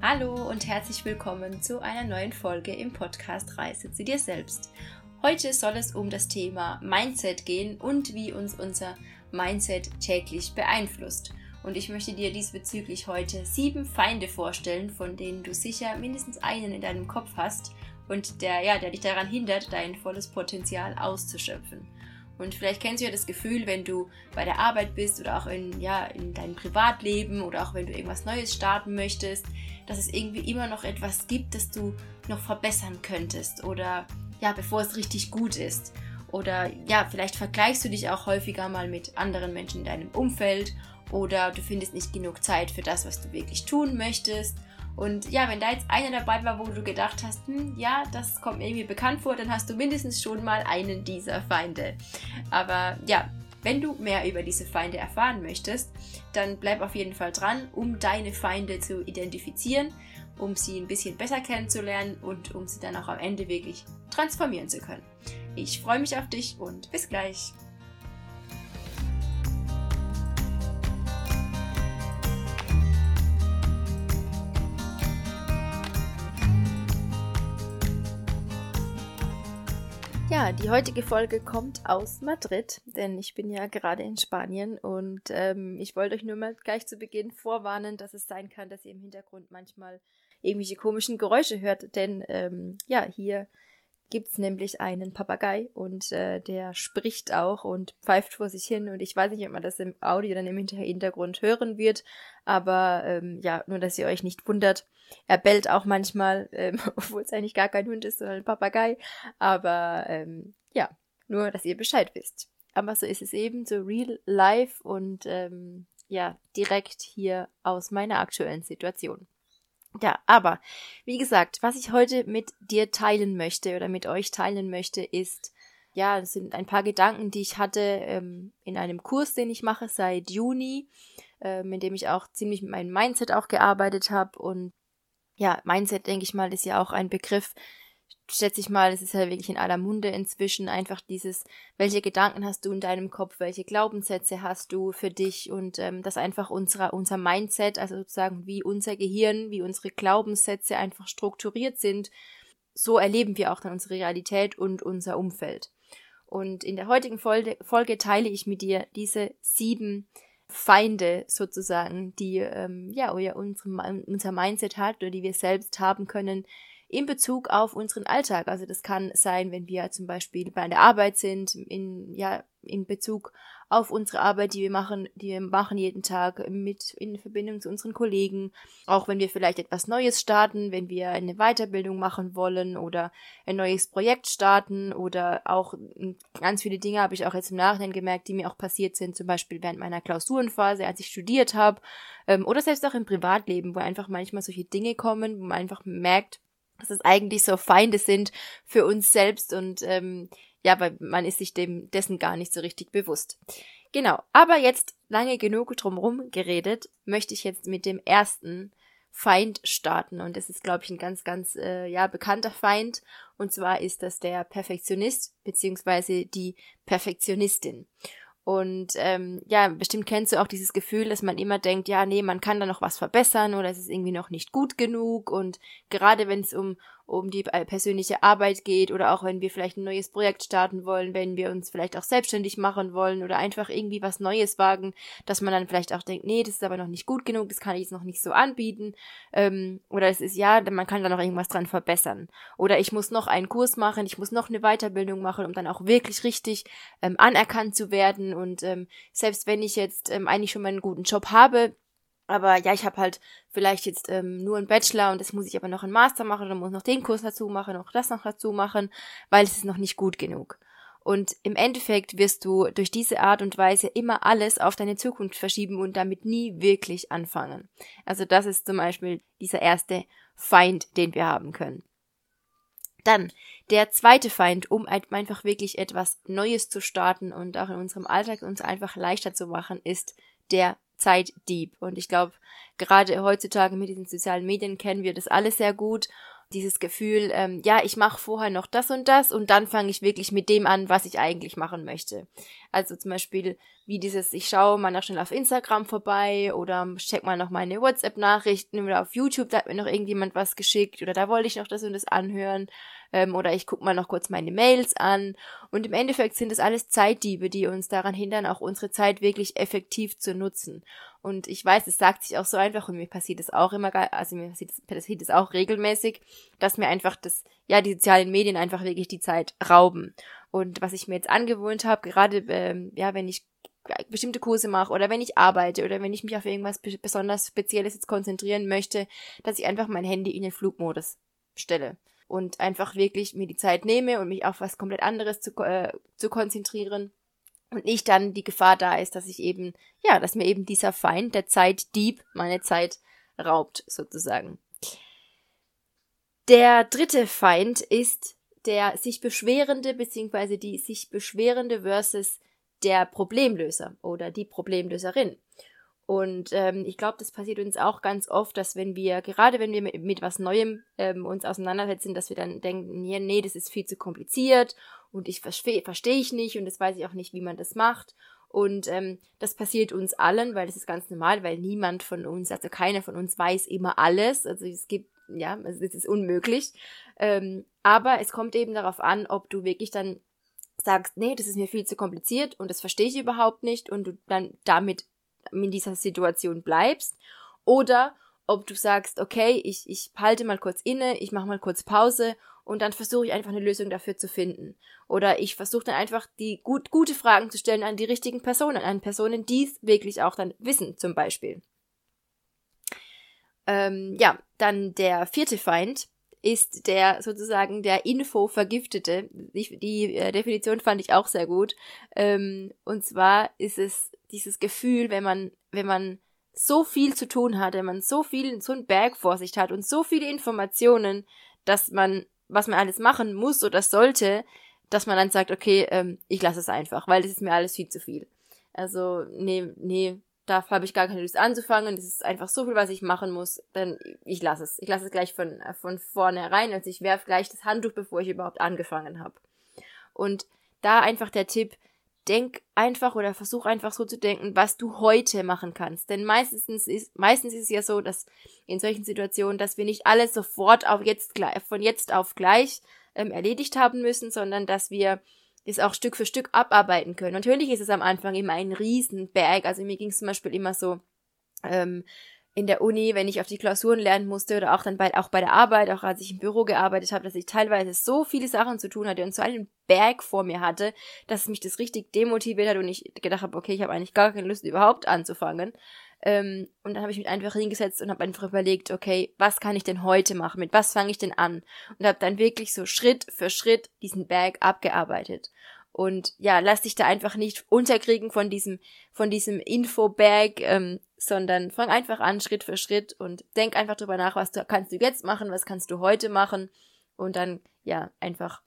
Hallo und herzlich willkommen zu einer neuen Folge im Podcast Reise zu dir selbst. Heute soll es um das Thema Mindset gehen und wie uns unser Mindset täglich beeinflusst. Und ich möchte dir diesbezüglich heute sieben Feinde vorstellen, von denen du sicher mindestens einen in deinem Kopf hast und der, ja, der dich daran hindert, dein volles Potenzial auszuschöpfen. Und vielleicht kennst du ja das Gefühl, wenn du bei der Arbeit bist oder auch in, ja, in deinem Privatleben oder auch wenn du irgendwas Neues starten möchtest, dass es irgendwie immer noch etwas gibt, das du noch verbessern könntest oder ja, bevor es richtig gut ist. Oder ja, vielleicht vergleichst du dich auch häufiger mal mit anderen Menschen in deinem Umfeld oder du findest nicht genug Zeit für das, was du wirklich tun möchtest und ja, wenn da jetzt einer dabei war, wo du gedacht hast, hm, ja, das kommt mir irgendwie bekannt vor, dann hast du mindestens schon mal einen dieser Feinde. Aber ja, wenn du mehr über diese Feinde erfahren möchtest, dann bleib auf jeden Fall dran, um deine Feinde zu identifizieren, um sie ein bisschen besser kennenzulernen und um sie dann auch am Ende wirklich transformieren zu können. Ich freue mich auf dich und bis gleich. Ja, die heutige Folge kommt aus Madrid, denn ich bin ja gerade in Spanien und ähm, ich wollte euch nur mal gleich zu Beginn vorwarnen, dass es sein kann, dass ihr im Hintergrund manchmal irgendwelche komischen Geräusche hört, denn ähm, ja, hier gibt es nämlich einen Papagei und äh, der spricht auch und pfeift vor sich hin und ich weiß nicht, ob man das im Audio dann im Hintergrund hören wird, aber ähm, ja, nur dass ihr euch nicht wundert. Er bellt auch manchmal, ähm, obwohl es eigentlich gar kein Hund ist, sondern ein Papagei, aber ähm, ja, nur dass ihr Bescheid wisst. Aber so ist es eben, so real life und ähm, ja, direkt hier aus meiner aktuellen Situation. Ja, aber wie gesagt, was ich heute mit dir teilen möchte oder mit euch teilen möchte, ist, ja, das sind ein paar Gedanken, die ich hatte ähm, in einem Kurs, den ich mache seit Juni, ähm, in dem ich auch ziemlich mit meinem Mindset auch gearbeitet habe. Und ja, Mindset, denke ich mal, ist ja auch ein Begriff, schätze ich mal, es ist ja wirklich in aller Munde inzwischen einfach dieses, welche Gedanken hast du in deinem Kopf, welche Glaubenssätze hast du für dich und ähm, dass einfach unser, unser Mindset, also sozusagen wie unser Gehirn, wie unsere Glaubenssätze einfach strukturiert sind, so erleben wir auch dann unsere Realität und unser Umfeld. Und in der heutigen Folge, Folge teile ich mit dir diese sieben Feinde sozusagen, die ähm, ja unser, unser Mindset hat oder die wir selbst haben können, in Bezug auf unseren Alltag. Also das kann sein, wenn wir zum Beispiel bei der Arbeit sind, in, ja, in Bezug auf unsere Arbeit, die wir machen, die wir machen jeden Tag mit in Verbindung zu unseren Kollegen, auch wenn wir vielleicht etwas Neues starten, wenn wir eine Weiterbildung machen wollen oder ein neues Projekt starten oder auch ganz viele Dinge habe ich auch jetzt im Nachhinein gemerkt, die mir auch passiert sind, zum Beispiel während meiner Klausurenphase, als ich studiert habe, ähm, oder selbst auch im Privatleben, wo einfach manchmal solche Dinge kommen, wo man einfach merkt, dass es eigentlich so Feinde sind für uns selbst und ähm, ja, weil man ist sich dem dessen gar nicht so richtig bewusst. Genau, aber jetzt lange genug drumherum geredet, möchte ich jetzt mit dem ersten Feind starten und das ist, glaube ich, ein ganz, ganz äh, ja bekannter Feind und zwar ist das der Perfektionist beziehungsweise die Perfektionistin. Und ähm, ja, bestimmt kennst du auch dieses Gefühl, dass man immer denkt, ja, nee, man kann da noch was verbessern oder es ist irgendwie noch nicht gut genug. Und gerade wenn es um um die äh, persönliche Arbeit geht oder auch wenn wir vielleicht ein neues Projekt starten wollen, wenn wir uns vielleicht auch selbstständig machen wollen oder einfach irgendwie was Neues wagen, dass man dann vielleicht auch denkt, nee, das ist aber noch nicht gut genug, das kann ich jetzt noch nicht so anbieten. Ähm, oder es ist ja, man kann da noch irgendwas dran verbessern. Oder ich muss noch einen Kurs machen, ich muss noch eine Weiterbildung machen, um dann auch wirklich richtig ähm, anerkannt zu werden. Und ähm, selbst wenn ich jetzt ähm, eigentlich schon mal einen guten Job habe, aber ja, ich habe halt vielleicht jetzt ähm, nur einen Bachelor und das muss ich aber noch einen Master machen oder muss noch den Kurs dazu machen, noch das noch dazu machen, weil es ist noch nicht gut genug. Und im Endeffekt wirst du durch diese Art und Weise immer alles auf deine Zukunft verschieben und damit nie wirklich anfangen. Also das ist zum Beispiel dieser erste Feind, den wir haben können. Dann der zweite Feind, um einfach wirklich etwas Neues zu starten und auch in unserem Alltag uns einfach leichter zu machen, ist der Zeitdieb. Und ich glaube, gerade heutzutage mit diesen sozialen Medien kennen wir das alle sehr gut. Dieses Gefühl, ähm, ja, ich mache vorher noch das und das und dann fange ich wirklich mit dem an, was ich eigentlich machen möchte. Also zum Beispiel wie dieses, ich schaue mal noch schnell auf Instagram vorbei oder check mal noch meine WhatsApp-Nachrichten oder auf YouTube, da hat mir noch irgendjemand was geschickt oder da wollte ich noch das und das anhören ähm, oder ich gucke mal noch kurz meine Mails an und im Endeffekt sind das alles Zeitdiebe, die uns daran hindern, auch unsere Zeit wirklich effektiv zu nutzen. Und ich weiß, es sagt sich auch so einfach und mir passiert es auch immer, also mir passiert es auch regelmäßig, dass mir einfach das, ja, die sozialen Medien einfach wirklich die Zeit rauben. Und was ich mir jetzt angewöhnt habe, gerade ähm, ja, wenn ich bestimmte Kurse mache oder wenn ich arbeite oder wenn ich mich auf irgendwas besonders Spezielles jetzt konzentrieren möchte, dass ich einfach mein Handy in den Flugmodus stelle und einfach wirklich mir die Zeit nehme und mich auf was komplett anderes zu, äh, zu konzentrieren und nicht dann die Gefahr da ist, dass ich eben, ja, dass mir eben dieser Feind, der Zeitdieb, meine Zeit raubt, sozusagen. Der dritte Feind ist der sich beschwerende beziehungsweise die sich beschwerende versus der Problemlöser oder die Problemlöserin. Und ähm, ich glaube, das passiert uns auch ganz oft, dass wenn wir, gerade wenn wir mit, mit was Neuem ähm, uns auseinandersetzen, dass wir dann denken, ja, nee, das ist viel zu kompliziert und ich verstehe versteh ich nicht und das weiß ich auch nicht, wie man das macht. Und ähm, das passiert uns allen, weil das ist ganz normal, weil niemand von uns, also keiner von uns weiß immer alles. Also es gibt, ja, also es ist unmöglich. Ähm, aber es kommt eben darauf an, ob du wirklich dann sagst, nee, das ist mir viel zu kompliziert und das verstehe ich überhaupt nicht und du dann damit in dieser Situation bleibst oder ob du sagst, okay, ich, ich halte mal kurz inne, ich mache mal kurz Pause und dann versuche ich einfach eine Lösung dafür zu finden. Oder ich versuche dann einfach die gut, gute Fragen zu stellen an die richtigen Personen, an Personen, die es wirklich auch dann wissen, zum Beispiel. Ähm, ja, dann der vierte Feind ist der sozusagen der Info-Vergiftete. Die, die äh, Definition fand ich auch sehr gut. Ähm, und zwar ist es dieses Gefühl, wenn man, wenn man so viel zu tun hat, wenn man so viel, so einen Berg vor sich hat und so viele Informationen, dass man, was man alles machen muss oder sollte, dass man dann sagt, okay, ähm, ich lasse es einfach, weil das ist mir alles viel zu viel. Also, nee, nee, da habe ich gar keine Lust anzufangen, das ist einfach so viel, was ich machen muss, dann ich lasse es. Ich lasse es gleich von, von vornherein, also ich werfe gleich das Handtuch, bevor ich überhaupt angefangen habe. Und da einfach der Tipp, denk einfach oder versuch einfach so zu denken, was du heute machen kannst. Denn meistens ist, meistens ist es ja so, dass in solchen Situationen, dass wir nicht alles sofort auf jetzt, von jetzt auf gleich ähm, erledigt haben müssen, sondern dass wir es auch Stück für Stück abarbeiten können. Natürlich ist es am Anfang immer ein Riesenberg. Also mir ging es zum Beispiel immer so, ähm, in der Uni, wenn ich auf die Klausuren lernen musste oder auch dann bei, auch bei der Arbeit, auch als ich im Büro gearbeitet habe, dass ich teilweise so viele Sachen zu tun hatte und so einen Berg vor mir hatte, dass mich das richtig demotiviert hat und ich gedacht habe, okay, ich habe eigentlich gar keine Lust überhaupt anzufangen. Ähm, und dann habe ich mich einfach hingesetzt und habe einfach überlegt, okay, was kann ich denn heute machen? Mit was fange ich denn an? Und habe dann wirklich so Schritt für Schritt diesen Berg abgearbeitet. Und ja, lass dich da einfach nicht unterkriegen von diesem, von diesem Infobag, ähm, sondern fang einfach an, Schritt für Schritt und denk einfach drüber nach, was du kannst du jetzt machen, was kannst du heute machen und dann, ja, einfach,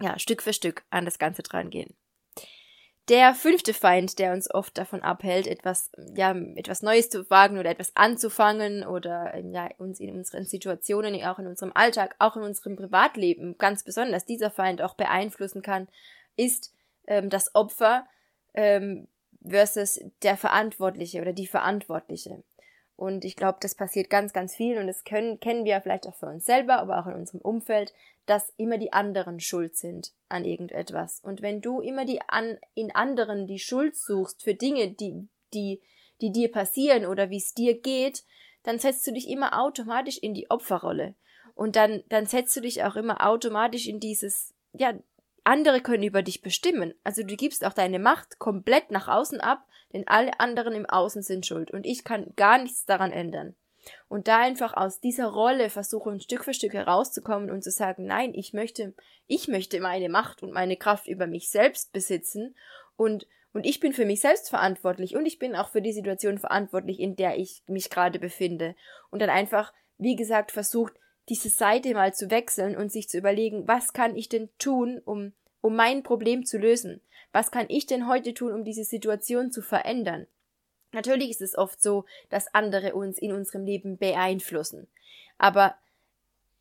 ja, Stück für Stück an das Ganze dran gehen. Der fünfte Feind, der uns oft davon abhält, etwas, ja, etwas Neues zu wagen oder etwas anzufangen oder ja, uns in unseren Situationen, auch in unserem Alltag, auch in unserem Privatleben ganz besonders dieser Feind auch beeinflussen kann, ist ähm, das Opfer ähm, versus der Verantwortliche oder die Verantwortliche. Und ich glaube, das passiert ganz, ganz viel und das können, kennen wir vielleicht auch für uns selber, aber auch in unserem Umfeld, dass immer die anderen schuld sind an irgendetwas. Und wenn du immer die an, in anderen die Schuld suchst für Dinge, die, die, die dir passieren oder wie es dir geht, dann setzt du dich immer automatisch in die Opferrolle. Und dann, dann setzt du dich auch immer automatisch in dieses, ja, andere können über dich bestimmen. Also du gibst auch deine Macht komplett nach außen ab, denn alle anderen im Außen sind schuld und ich kann gar nichts daran ändern. Und da einfach aus dieser Rolle versuchen, Stück für Stück herauszukommen und zu sagen, nein, ich möchte, ich möchte meine Macht und meine Kraft über mich selbst besitzen und, und ich bin für mich selbst verantwortlich und ich bin auch für die Situation verantwortlich, in der ich mich gerade befinde. Und dann einfach, wie gesagt, versucht, diese Seite mal zu wechseln und sich zu überlegen, was kann ich denn tun, um, um mein Problem zu lösen? Was kann ich denn heute tun, um diese Situation zu verändern? Natürlich ist es oft so, dass andere uns in unserem Leben beeinflussen. Aber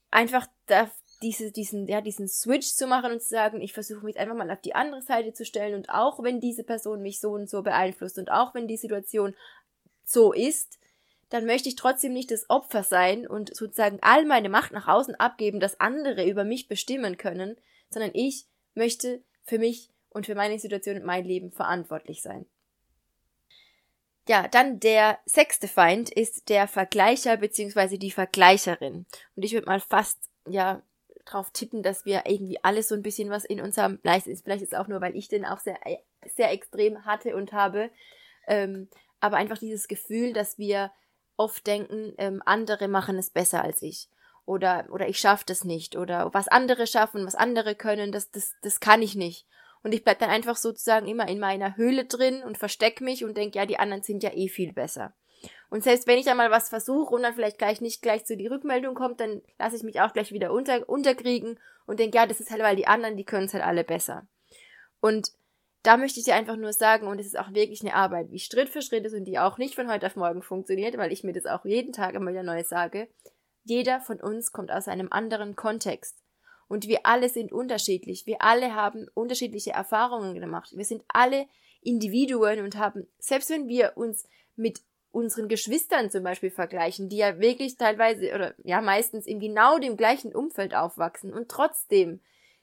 einfach da, diese, diesen, ja, diesen Switch zu machen und zu sagen, ich versuche mich einfach mal auf die andere Seite zu stellen und auch wenn diese Person mich so und so beeinflusst und auch wenn die Situation so ist, dann möchte ich trotzdem nicht das Opfer sein und sozusagen all meine Macht nach außen abgeben, dass andere über mich bestimmen können, sondern ich möchte für mich und für meine Situation und mein Leben verantwortlich sein. Ja, dann der sechste Feind ist der Vergleicher bzw. die Vergleicherin. Und ich würde mal fast, ja, drauf tippen, dass wir irgendwie alles so ein bisschen was in unserem, vielleicht ist, vielleicht ist auch nur, weil ich den auch sehr, sehr extrem hatte und habe, ähm, aber einfach dieses Gefühl, dass wir oft denken, ähm, andere machen es besser als ich. Oder, oder ich schaffe das nicht. Oder was andere schaffen, was andere können, das, das, das kann ich nicht. Und ich bleib dann einfach sozusagen immer in meiner Höhle drin und versteck mich und denk, ja, die anderen sind ja eh viel besser. Und selbst wenn ich dann mal was versuche und dann vielleicht gleich nicht gleich zu die Rückmeldung kommt, dann lasse ich mich auch gleich wieder unter, unterkriegen und denke, ja, das ist halt, weil die anderen, die können es halt alle besser. Und da möchte ich dir einfach nur sagen, und es ist auch wirklich eine Arbeit, wie Schritt für Schritt ist und die auch nicht von heute auf morgen funktioniert, weil ich mir das auch jeden Tag immer wieder neu sage. Jeder von uns kommt aus einem anderen Kontext. Und wir alle sind unterschiedlich. Wir alle haben unterschiedliche Erfahrungen gemacht. Wir sind alle Individuen und haben, selbst wenn wir uns mit unseren Geschwistern zum Beispiel vergleichen, die ja wirklich teilweise oder ja meistens in genau dem gleichen Umfeld aufwachsen und trotzdem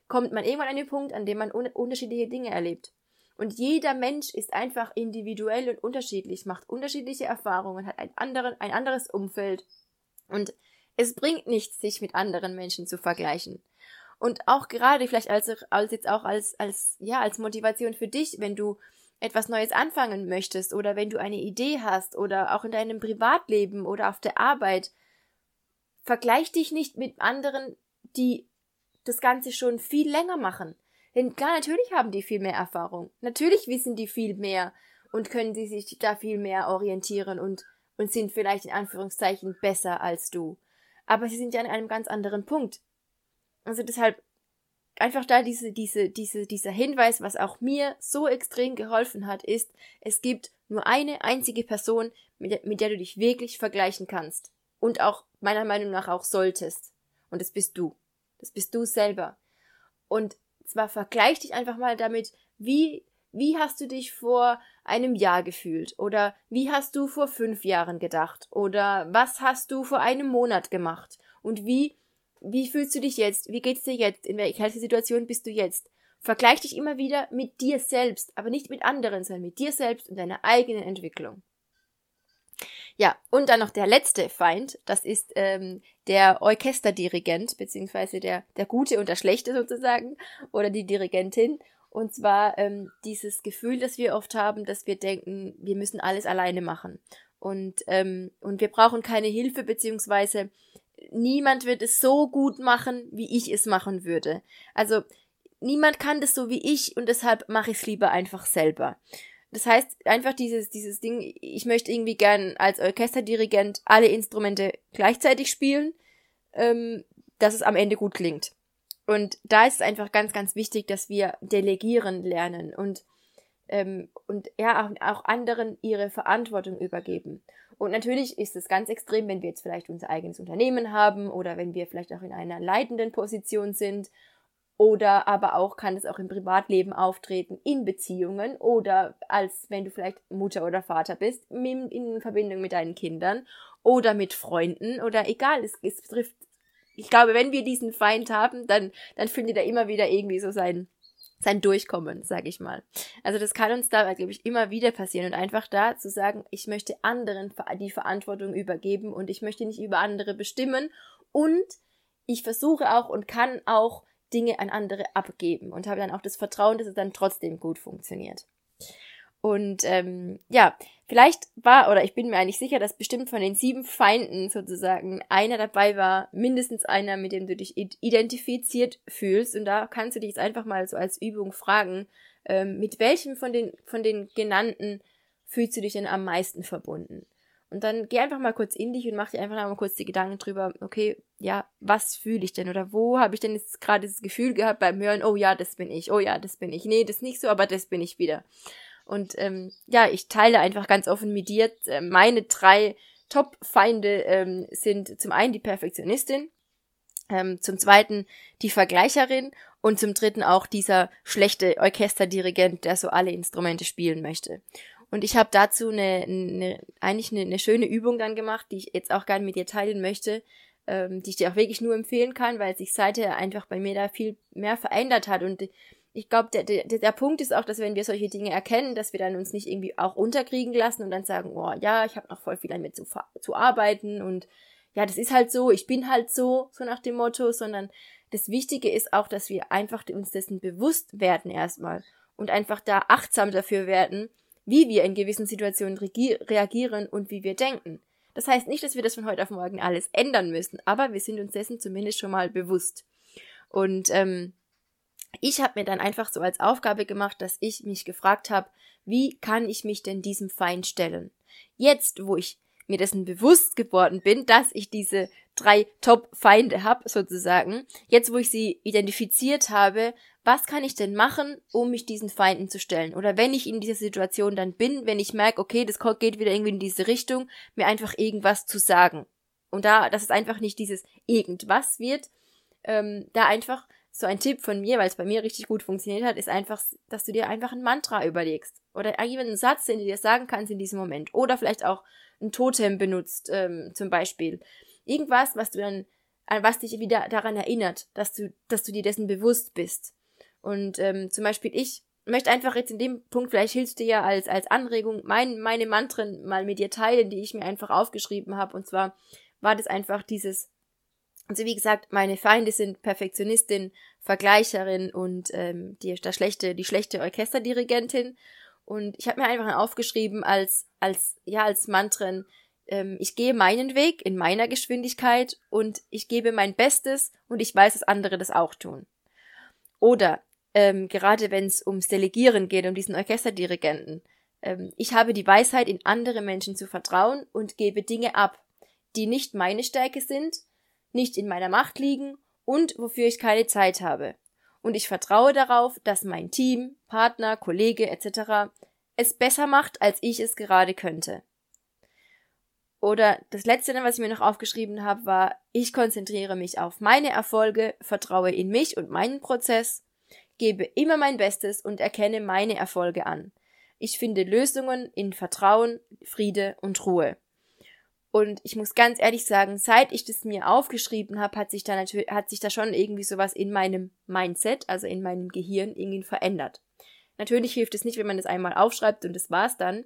kommt man irgendwann an den Punkt, an dem man un unterschiedliche Dinge erlebt. Und jeder Mensch ist einfach individuell und unterschiedlich, macht unterschiedliche Erfahrungen, hat ein, anderen, ein anderes Umfeld. Und es bringt nichts, sich mit anderen Menschen zu vergleichen. Und auch gerade vielleicht als, als jetzt auch als, als, ja, als Motivation für dich, wenn du etwas Neues anfangen möchtest oder wenn du eine Idee hast oder auch in deinem Privatleben oder auf der Arbeit, vergleich dich nicht mit anderen, die das Ganze schon viel länger machen. Denn klar, natürlich haben die viel mehr Erfahrung. Natürlich wissen die viel mehr und können sie sich da viel mehr orientieren und, und sind vielleicht in Anführungszeichen besser als du. Aber sie sind ja an einem ganz anderen Punkt. Also deshalb einfach da diese, diese, diese, dieser Hinweis, was auch mir so extrem geholfen hat, ist, es gibt nur eine einzige Person, mit der, mit der du dich wirklich vergleichen kannst. Und auch meiner Meinung nach auch solltest. Und das bist du. Das bist du selber. Und zwar vergleich dich einfach mal damit, wie, wie hast du dich vor einem Jahr gefühlt? Oder wie hast du vor fünf Jahren gedacht? Oder was hast du vor einem Monat gemacht? Und wie wie fühlst du dich jetzt? Wie geht's dir jetzt? In welcher Situation bist du jetzt? Vergleich dich immer wieder mit dir selbst, aber nicht mit anderen, sondern mit dir selbst und deiner eigenen Entwicklung. Ja, und dann noch der letzte Feind, das ist ähm, der Orchesterdirigent, beziehungsweise der, der Gute und der Schlechte sozusagen, oder die Dirigentin. Und zwar ähm, dieses Gefühl, das wir oft haben, dass wir denken, wir müssen alles alleine machen. Und, ähm, und wir brauchen keine Hilfe, beziehungsweise niemand wird es so gut machen, wie ich es machen würde. Also niemand kann das so wie ich und deshalb mache ich es lieber einfach selber. Das heißt, einfach dieses, dieses Ding, ich möchte irgendwie gern als Orchesterdirigent alle Instrumente gleichzeitig spielen, ähm, dass es am Ende gut klingt. Und da ist es einfach ganz, ganz wichtig, dass wir delegieren lernen und, ähm, und ja, auch, auch anderen ihre Verantwortung übergeben. Und natürlich ist es ganz extrem, wenn wir jetzt vielleicht unser eigenes Unternehmen haben oder wenn wir vielleicht auch in einer leitenden Position sind oder aber auch kann es auch im Privatleben auftreten, in Beziehungen oder als wenn du vielleicht Mutter oder Vater bist, in Verbindung mit deinen Kindern oder mit Freunden oder egal, es, es trifft. Ich glaube, wenn wir diesen Feind haben, dann, dann findet er immer wieder irgendwie so sein, sein Durchkommen, sag ich mal. Also das kann uns da, glaube ich, immer wieder passieren und einfach da zu sagen, ich möchte anderen die Verantwortung übergeben und ich möchte nicht über andere bestimmen und ich versuche auch und kann auch Dinge an andere abgeben und habe dann auch das Vertrauen, dass es dann trotzdem gut funktioniert. Und ähm, ja, vielleicht war, oder ich bin mir eigentlich sicher, dass bestimmt von den sieben Feinden sozusagen einer dabei war, mindestens einer, mit dem du dich identifiziert fühlst. Und da kannst du dich jetzt einfach mal so als Übung fragen, ähm, mit welchem von den, von den genannten fühlst du dich denn am meisten verbunden? Und dann geh einfach mal kurz in dich und mach dir einfach mal kurz die Gedanken drüber, okay, ja, was fühle ich denn? Oder wo habe ich denn jetzt gerade das Gefühl gehabt beim Hören, oh ja, das bin ich, oh ja, das bin ich. Nee, das nicht so, aber das bin ich wieder. Und ähm, ja, ich teile einfach ganz offen mit dir. Äh, meine drei Top-Feinde ähm, sind zum einen die Perfektionistin, Ähm, zum zweiten die Vergleicherin und zum dritten auch dieser schlechte Orchesterdirigent, der so alle Instrumente spielen möchte. Und ich habe dazu eine, eine eigentlich eine, eine, schöne Übung dann gemacht, die ich jetzt auch gerne mit dir teilen möchte, ähm, die ich dir auch wirklich nur empfehlen kann, weil sich seither einfach bei mir da viel mehr verändert hat. Und ich glaube, der, der, der Punkt ist auch, dass wenn wir solche Dinge erkennen, dass wir dann uns nicht irgendwie auch unterkriegen lassen und dann sagen, oh ja, ich habe noch voll viel damit zu, zu arbeiten und ja, das ist halt so, ich bin halt so, so nach dem Motto, sondern das Wichtige ist auch, dass wir einfach uns dessen bewusst werden erstmal und einfach da achtsam dafür werden, wie wir in gewissen Situationen reagieren und wie wir denken. Das heißt nicht, dass wir das von heute auf morgen alles ändern müssen, aber wir sind uns dessen zumindest schon mal bewusst. Und ähm, ich habe mir dann einfach so als Aufgabe gemacht, dass ich mich gefragt habe, wie kann ich mich denn diesem Feind stellen? Jetzt, wo ich mir dessen bewusst geworden bin, dass ich diese drei Top-Feinde habe, sozusagen. Jetzt, wo ich sie identifiziert habe, was kann ich denn machen, um mich diesen Feinden zu stellen? Oder wenn ich in dieser Situation dann bin, wenn ich merke, okay, das geht wieder irgendwie in diese Richtung, mir einfach irgendwas zu sagen. Und da, dass es einfach nicht dieses irgendwas wird, ähm, da einfach so ein Tipp von mir, weil es bei mir richtig gut funktioniert hat, ist einfach, dass du dir einfach ein Mantra überlegst. Oder irgendeinen Satz, den du dir sagen kannst in diesem Moment. Oder vielleicht auch ein Totem benutzt, ähm, zum Beispiel. Irgendwas, was du dann, an was dich wieder daran erinnert, dass du, dass du dir dessen bewusst bist. Und ähm, zum Beispiel ich möchte einfach jetzt in dem Punkt, vielleicht hilfst du dir ja als, als Anregung, mein, meine Mantren mal mit dir teilen, die ich mir einfach aufgeschrieben habe. Und zwar war das einfach dieses, also wie gesagt, meine Feinde sind Perfektionistin, Vergleicherin und ähm, die, der schlechte, die schlechte Orchesterdirigentin. Und ich habe mir einfach aufgeschrieben als, als, ja, als Mantren, ähm, ich gehe meinen Weg in meiner Geschwindigkeit und ich gebe mein Bestes und ich weiß, dass andere das auch tun. Oder ähm, gerade wenn es ums Delegieren geht, um diesen Orchesterdirigenten, ähm, ich habe die Weisheit, in andere Menschen zu vertrauen und gebe Dinge ab, die nicht meine Stärke sind, nicht in meiner Macht liegen und wofür ich keine Zeit habe und ich vertraue darauf, dass mein Team, Partner, Kollege etc. es besser macht, als ich es gerade könnte. Oder das letzte, was ich mir noch aufgeschrieben habe, war, ich konzentriere mich auf meine Erfolge, vertraue in mich und meinen Prozess, gebe immer mein Bestes und erkenne meine Erfolge an. Ich finde Lösungen in Vertrauen, Friede und Ruhe. Und ich muss ganz ehrlich sagen, seit ich das mir aufgeschrieben habe, hat sich da natürlich, hat sich da schon irgendwie sowas in meinem Mindset, also in meinem Gehirn irgendwie verändert. Natürlich hilft es nicht, wenn man das einmal aufschreibt und das war's dann,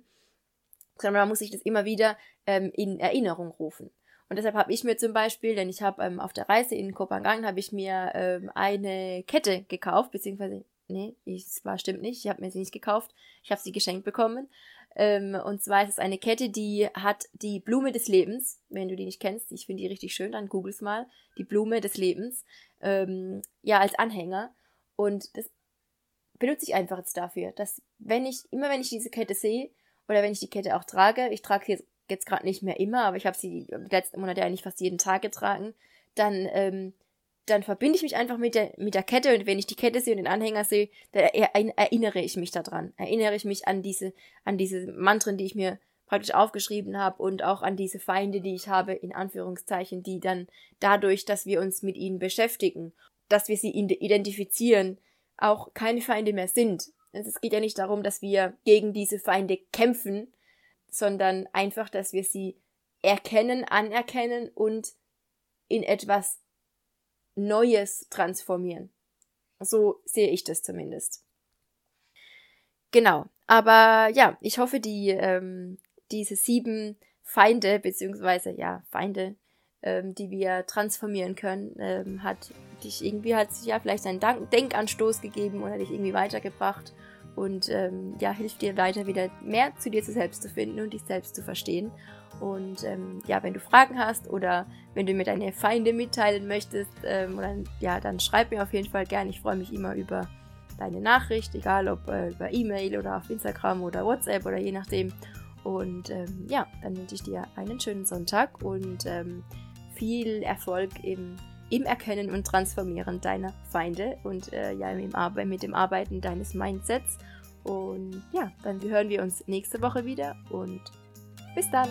sondern man muss sich das immer wieder ähm, in Erinnerung rufen. Und deshalb habe ich mir zum Beispiel, denn ich habe ähm, auf der Reise in Kopenhagen, habe ich mir ähm, eine Kette gekauft, beziehungsweise, nee, es war stimmt nicht, ich habe mir sie nicht gekauft, ich habe sie geschenkt bekommen. Ähm, und zwar ist es eine Kette, die hat die Blume des Lebens. Wenn du die nicht kennst, ich finde die richtig schön, dann googles mal. Die Blume des Lebens. Ähm, ja, als Anhänger. Und das benutze ich einfach jetzt dafür, dass wenn ich, immer wenn ich diese Kette sehe, oder wenn ich die Kette auch trage, ich trage sie jetzt, gerade nicht mehr immer, aber ich habe sie die letzten Monate eigentlich fast jeden Tag getragen, dann ähm, dann verbinde ich mich einfach mit der, mit der Kette und wenn ich die Kette sehe und den Anhänger sehe, dann erinnere ich mich daran. Erinnere ich mich an diese, an diese Mantren, die ich mir praktisch aufgeschrieben habe und auch an diese Feinde, die ich habe, in Anführungszeichen, die dann dadurch, dass wir uns mit ihnen beschäftigen, dass wir sie identifizieren, auch keine Feinde mehr sind. Also es geht ja nicht darum, dass wir gegen diese Feinde kämpfen, sondern einfach, dass wir sie erkennen, anerkennen und in etwas Neues transformieren. So sehe ich das zumindest. Genau. Aber ja, ich hoffe, die, ähm, diese sieben Feinde, beziehungsweise ja, Feinde, ähm, die wir transformieren können, ähm, hat dich irgendwie, hat ja vielleicht einen Denkanstoß gegeben oder dich irgendwie weitergebracht und ähm, ja, hilft dir weiter wieder mehr zu dir selbst zu finden und dich selbst zu verstehen. Und ähm, ja, wenn du Fragen hast oder wenn du mir deine Feinde mitteilen möchtest, ähm, dann, ja, dann schreib mir auf jeden Fall gerne. Ich freue mich immer über deine Nachricht, egal ob äh, über E-Mail oder auf Instagram oder WhatsApp oder je nachdem. Und ähm, ja, dann wünsche ich dir einen schönen Sonntag und ähm, viel Erfolg im, im Erkennen und Transformieren deiner Feinde und äh, ja, Ar mit dem Arbeiten deines Mindsets. Und ja, dann hören wir uns nächste Woche wieder und bis dann!